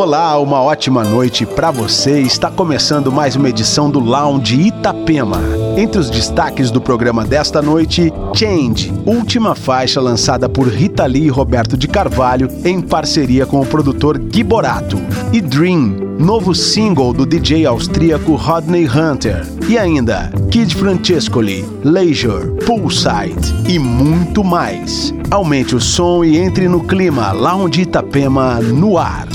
Olá, uma ótima noite para você. Está começando mais uma edição do Lounge Itapema. Entre os destaques do programa desta noite, Change, última faixa lançada por Rita Lee e Roberto de Carvalho em parceria com o produtor Gui Borato. E Dream, novo single do DJ austríaco Rodney Hunter. E ainda, Kid Francescoli, Leisure, Poolside e muito mais. Aumente o som e entre no clima Lounge Itapema no ar.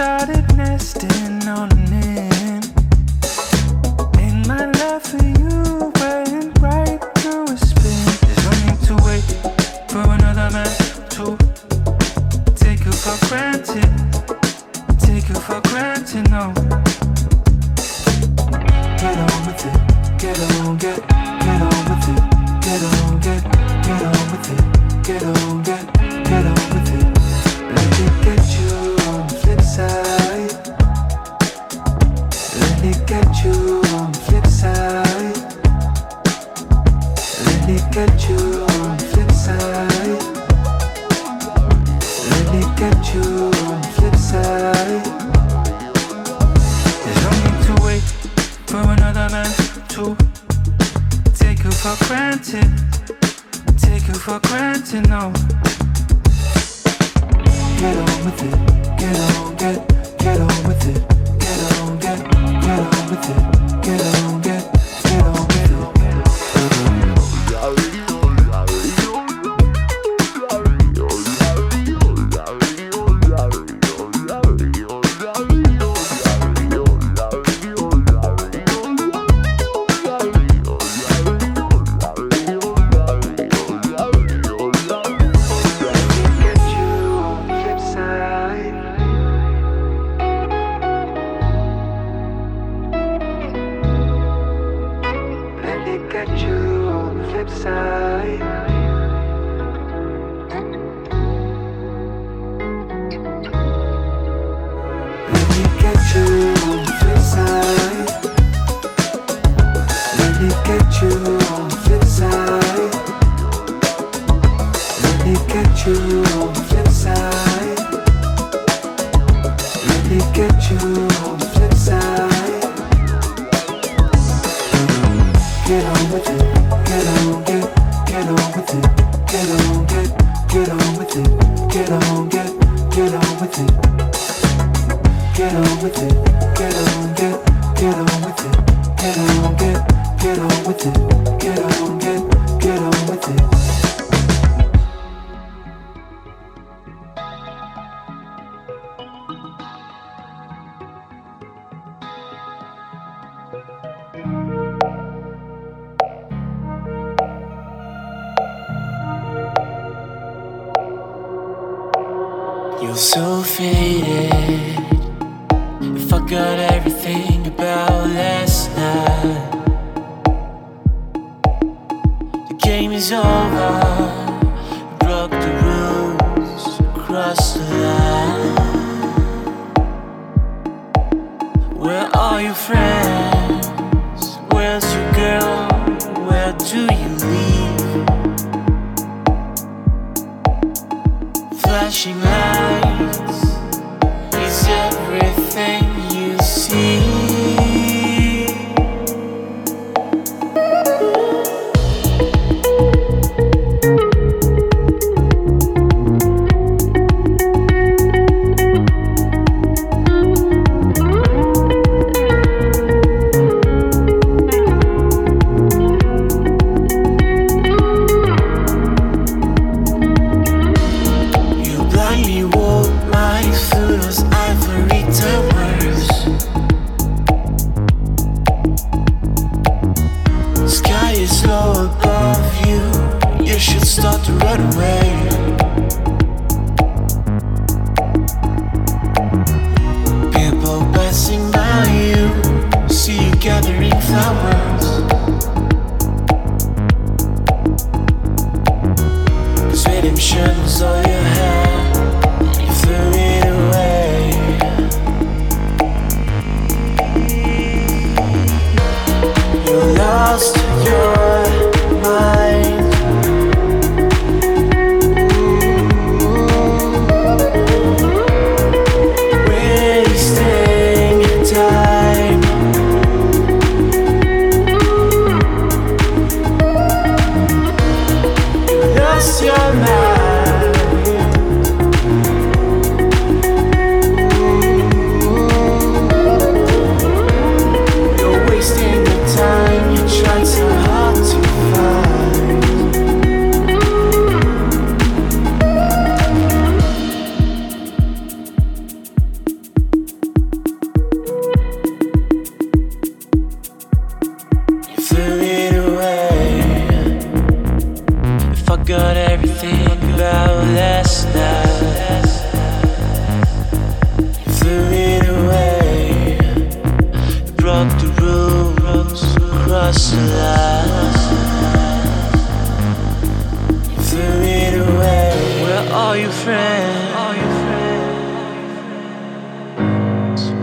started nesting on it. true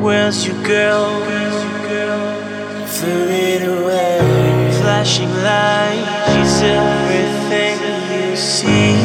Where's your girl? it away. Flashing light She's everything you see.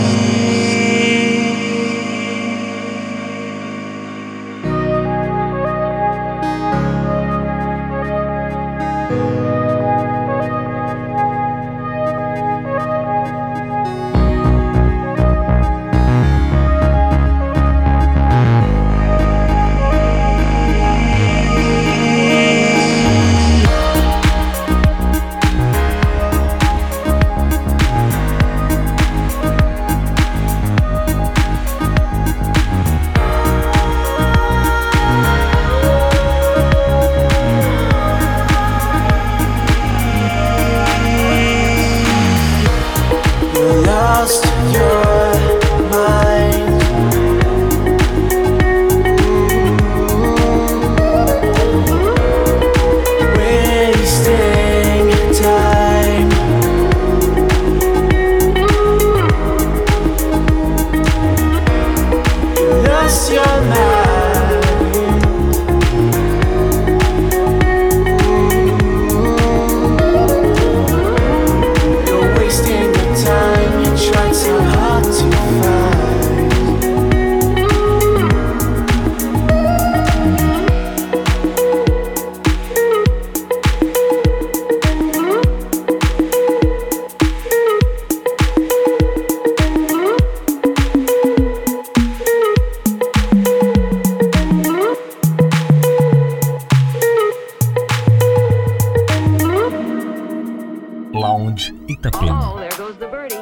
Lounge Itapema. Oh, there goes the birdie.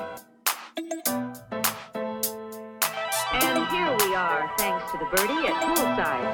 And here we are, thanks to the birdie at poolside.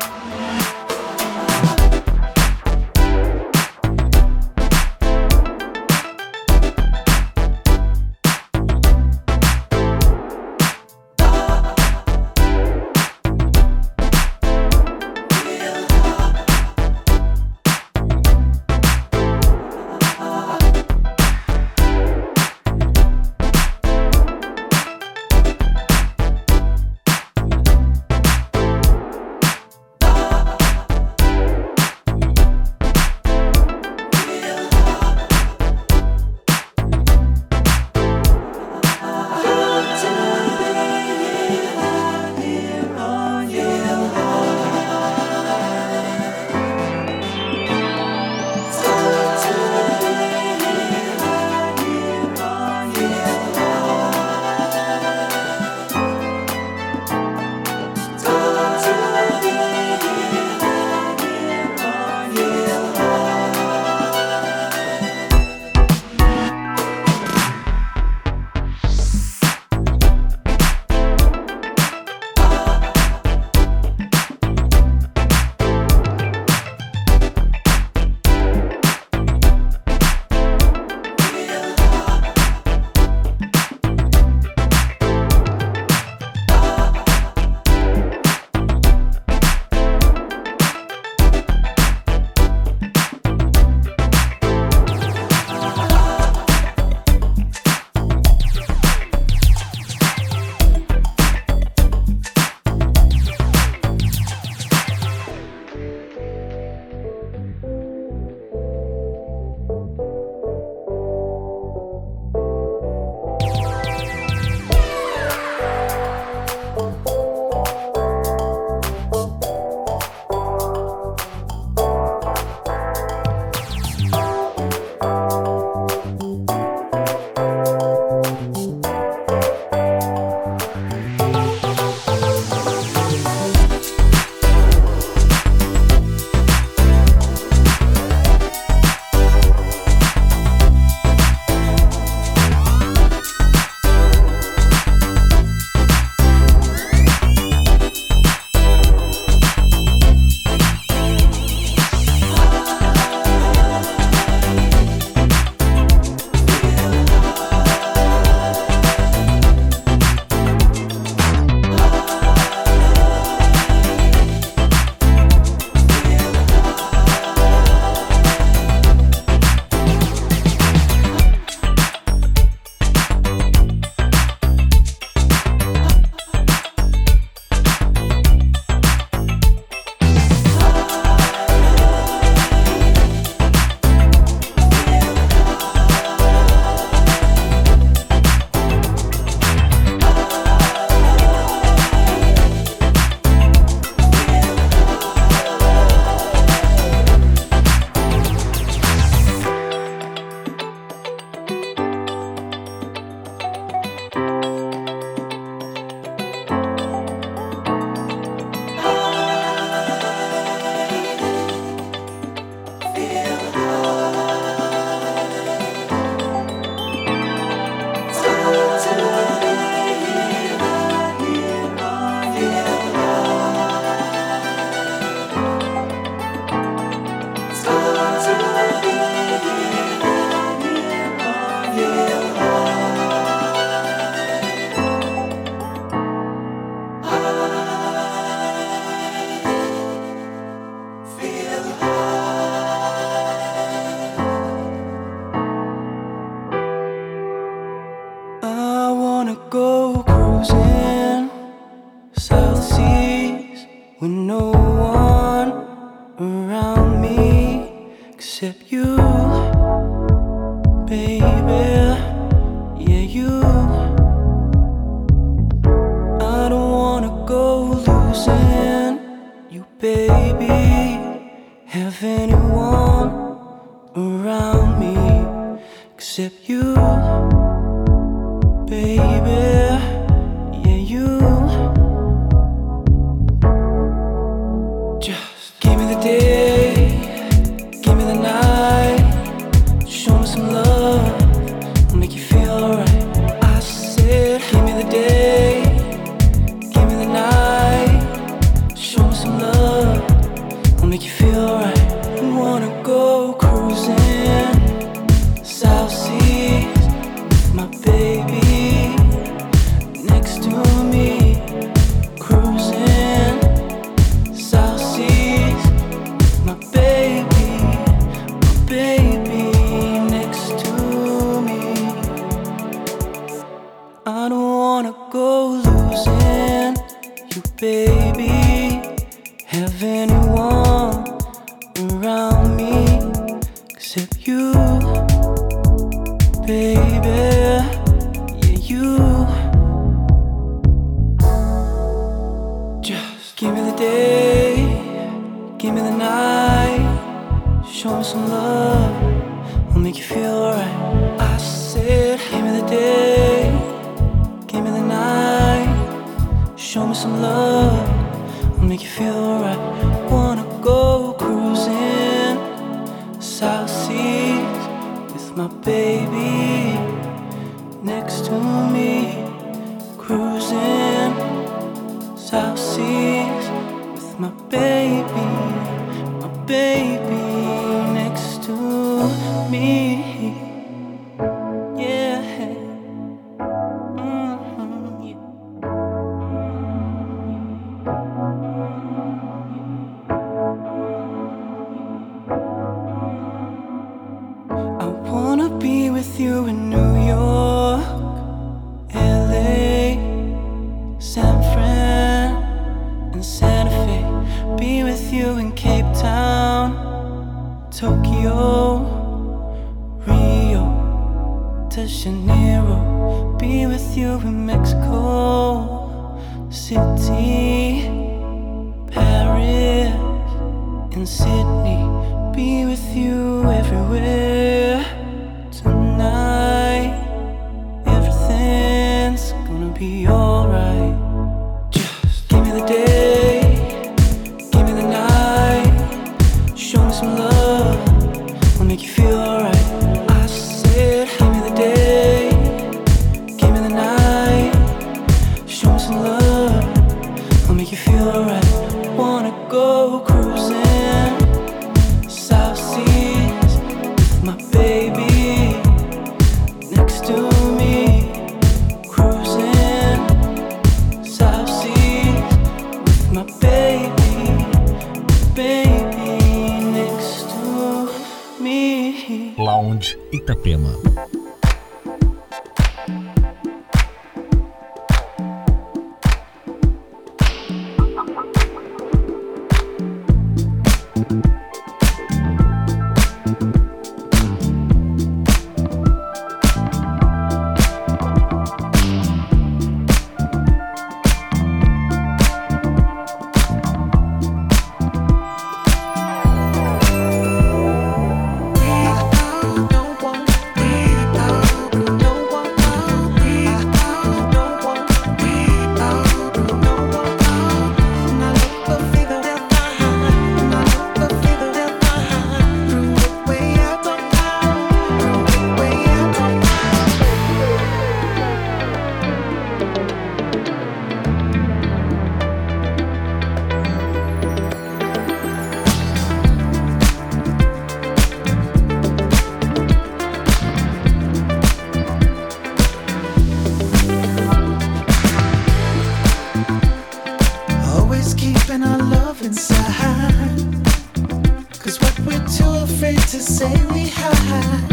Cause what we're too afraid to say we hide.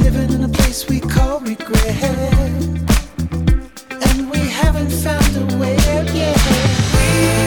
Living in a place we call regret. And we haven't found a way yet. We.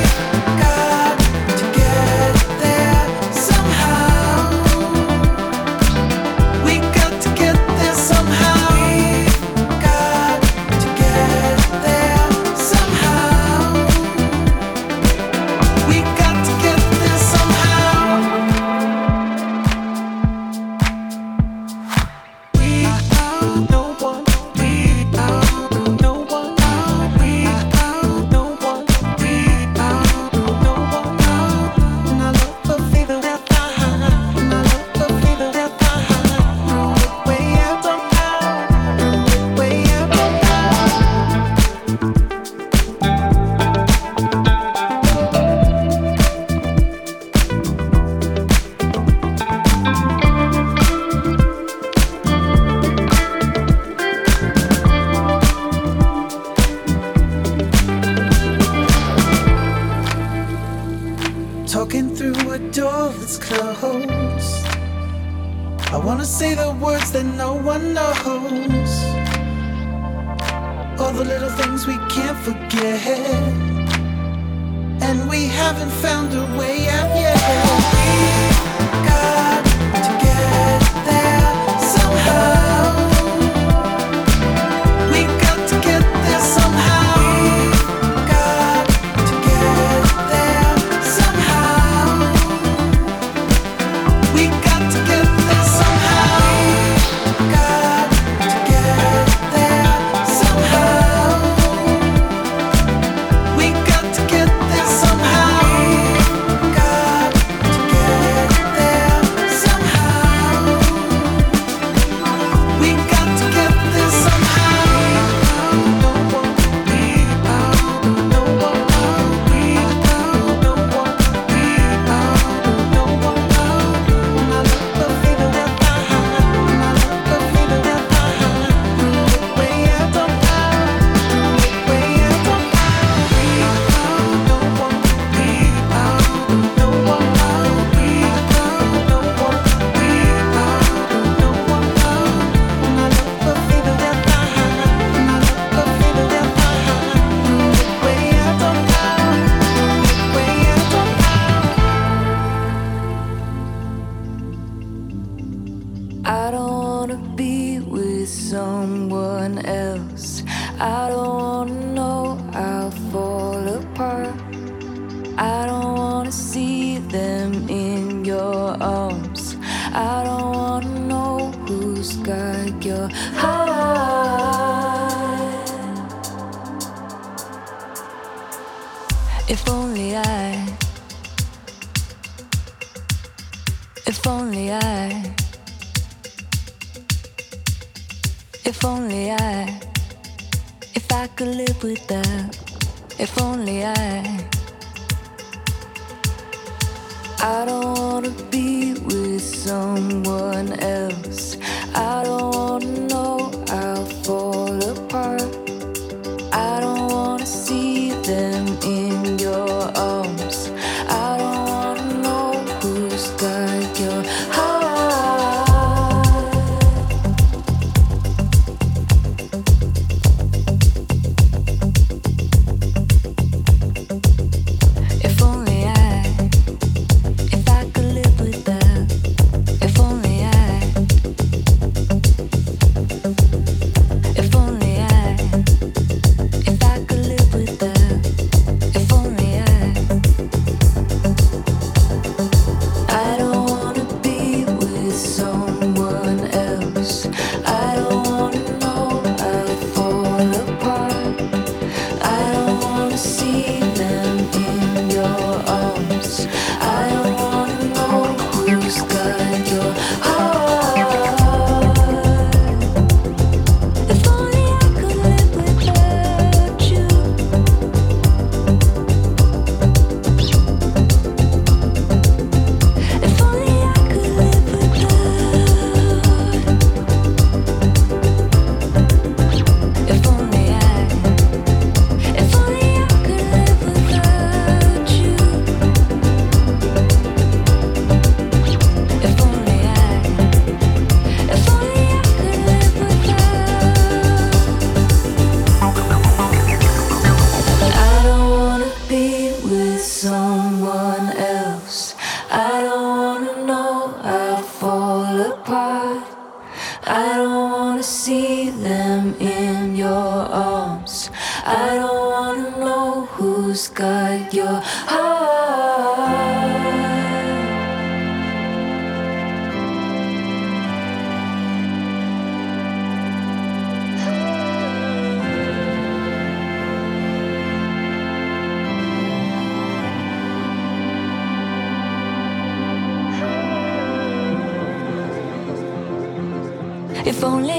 If only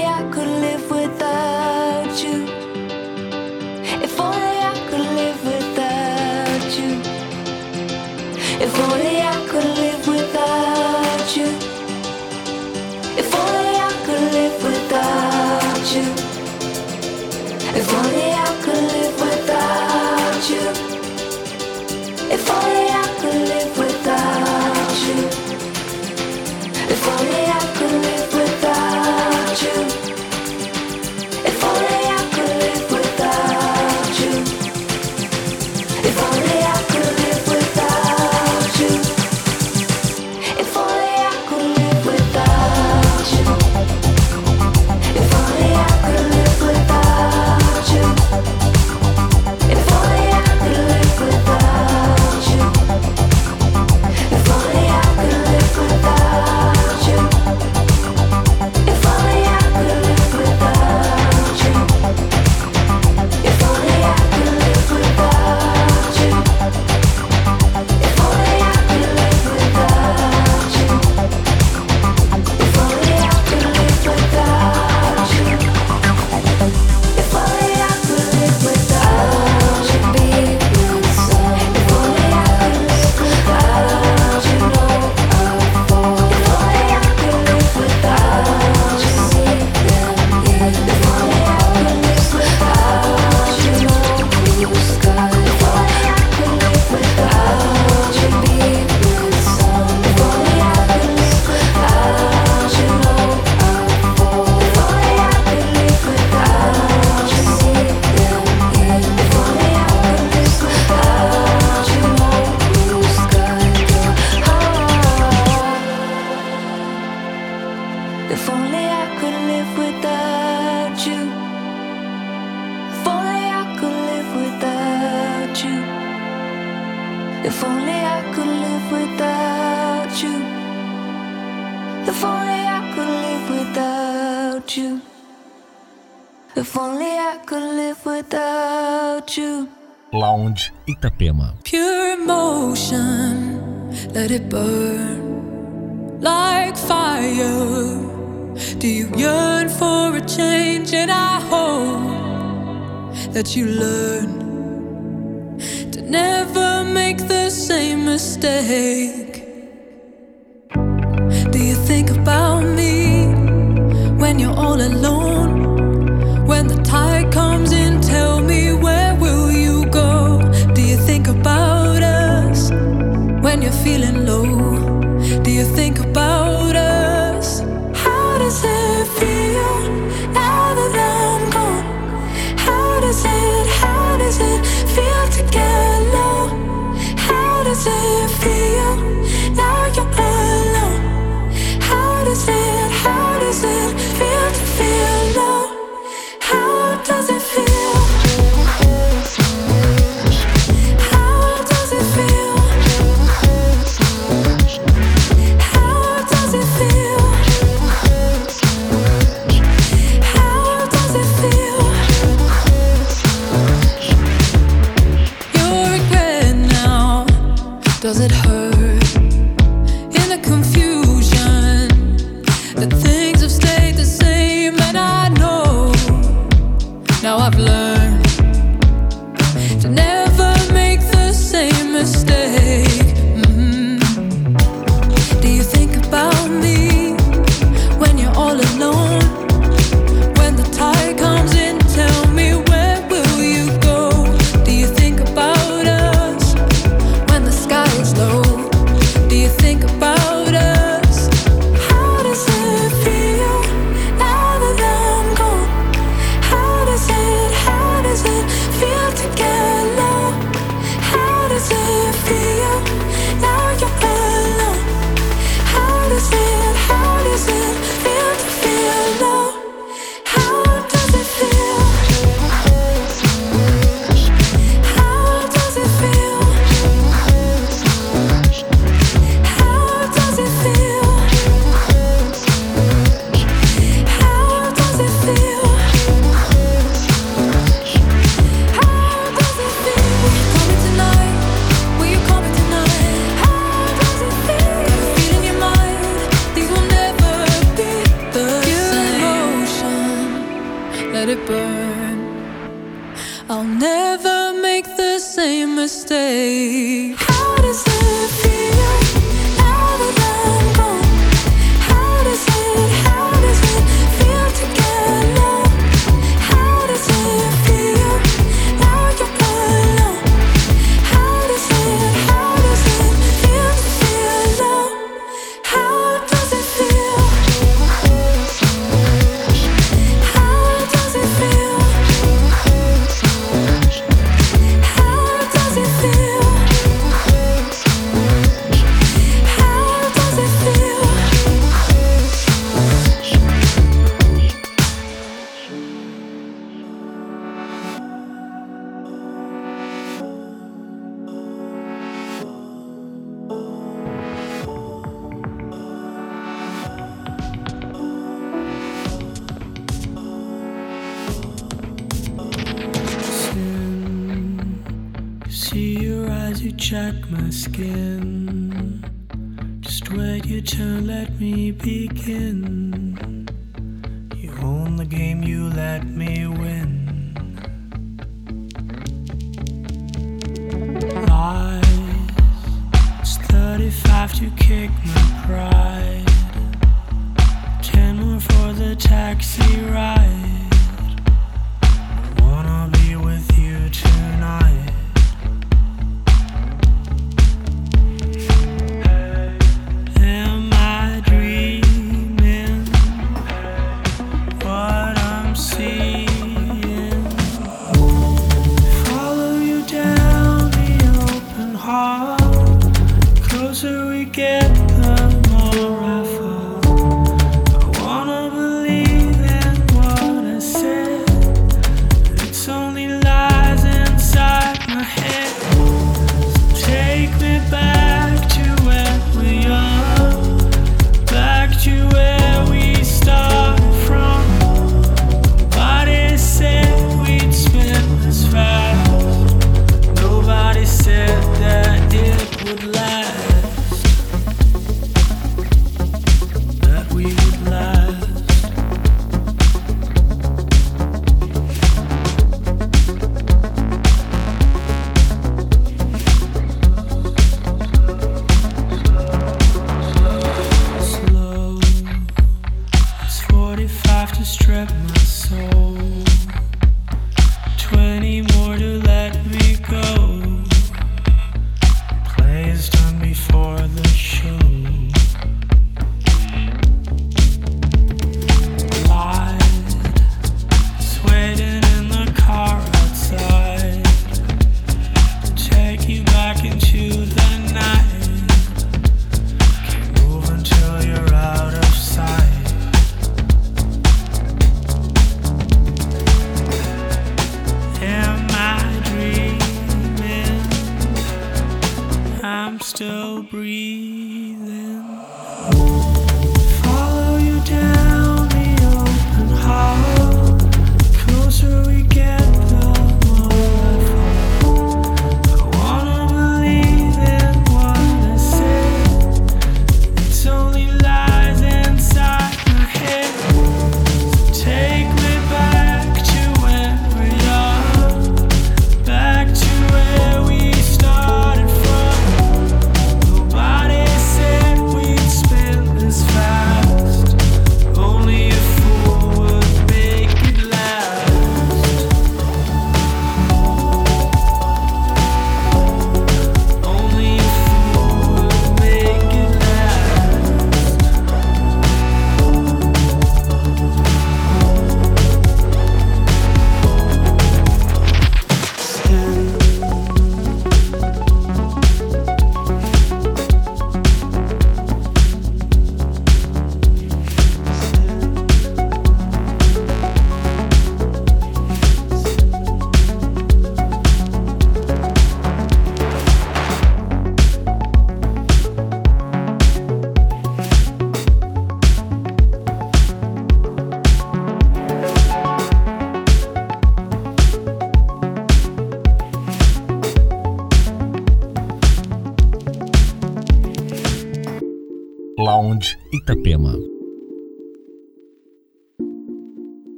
Itapema. Pure emotion, let it burn like fire. Do you yearn for a change? And I hope that you learn to never make the same mistake.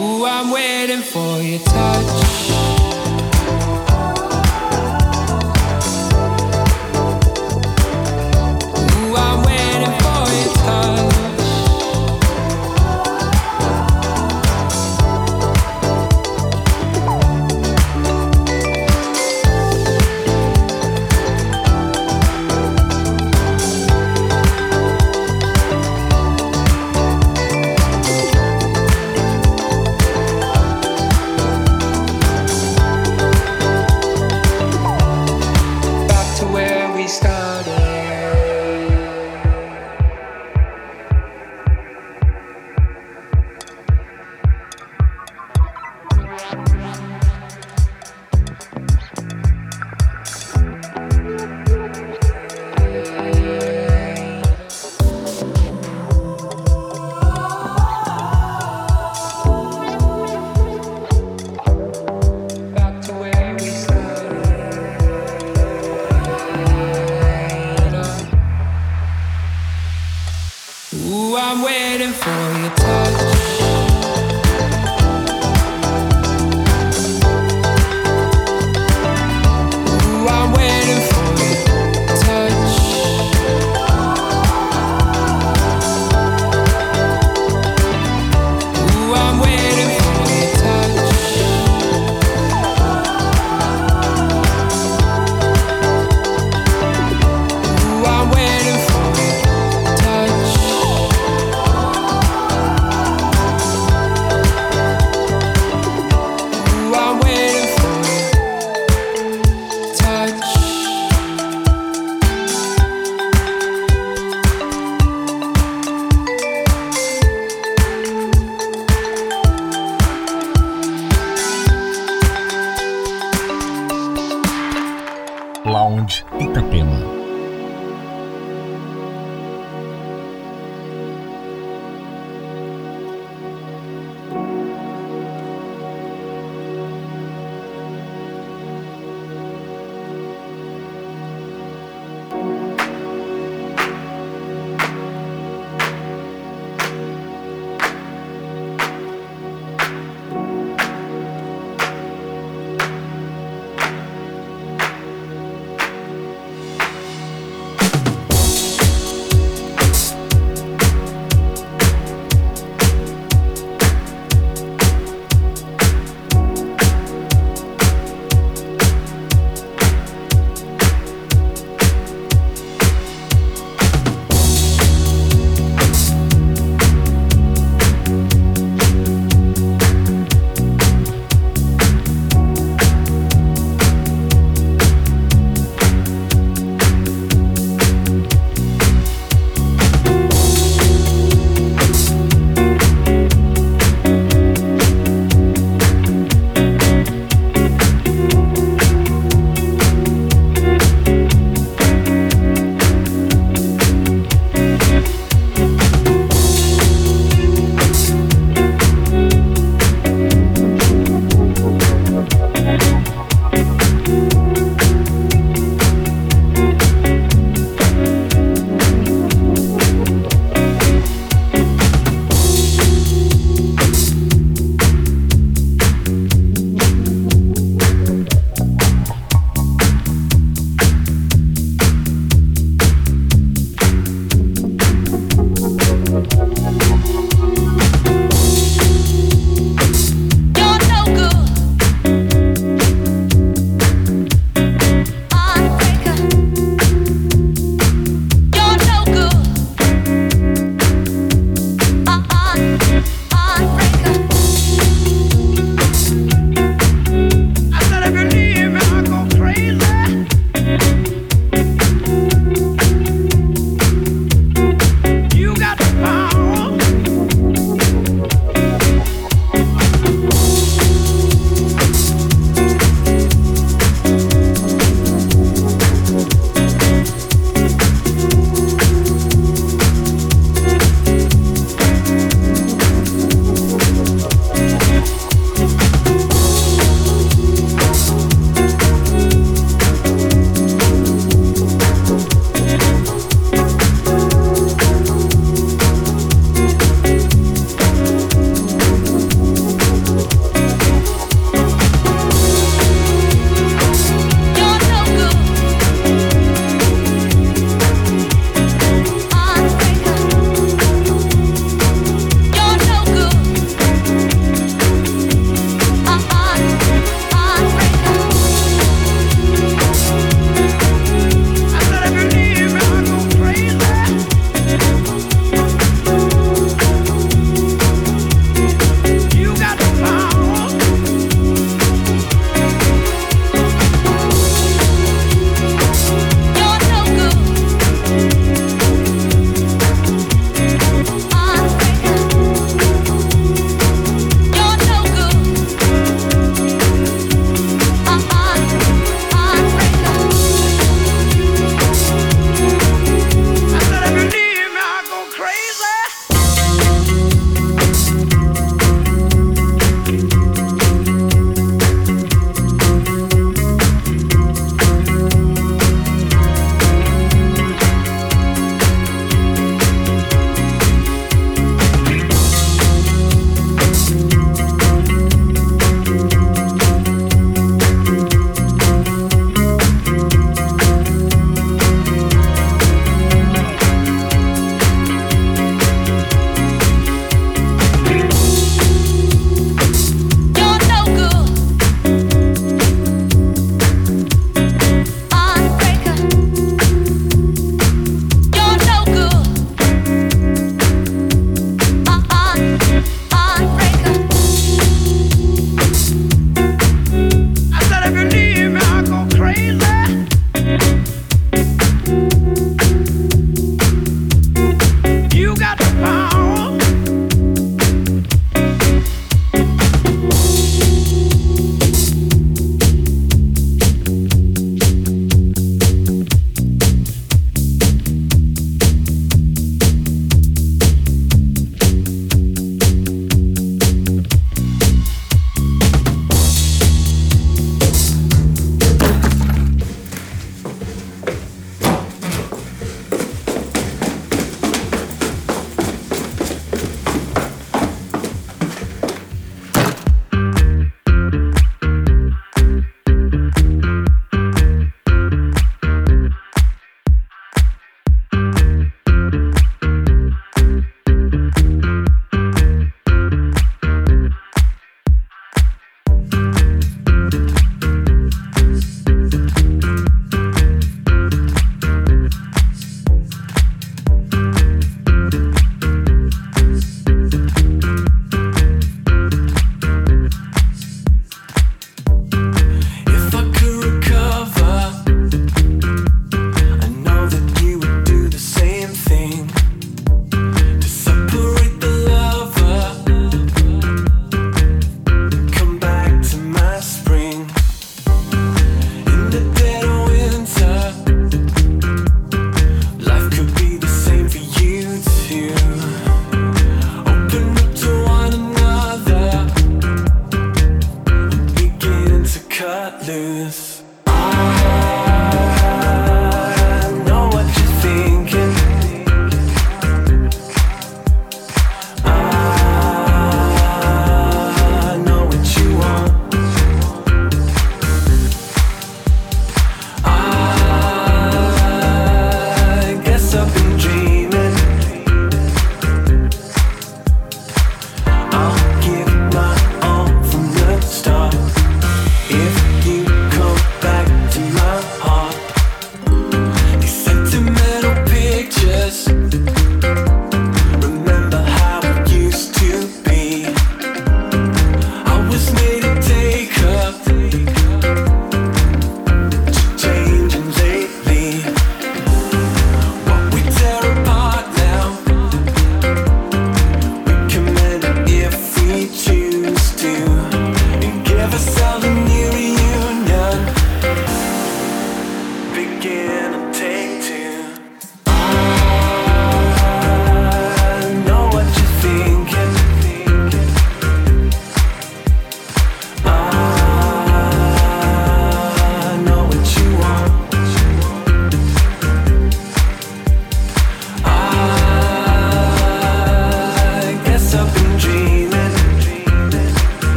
Ooh, I'm waiting for your touch.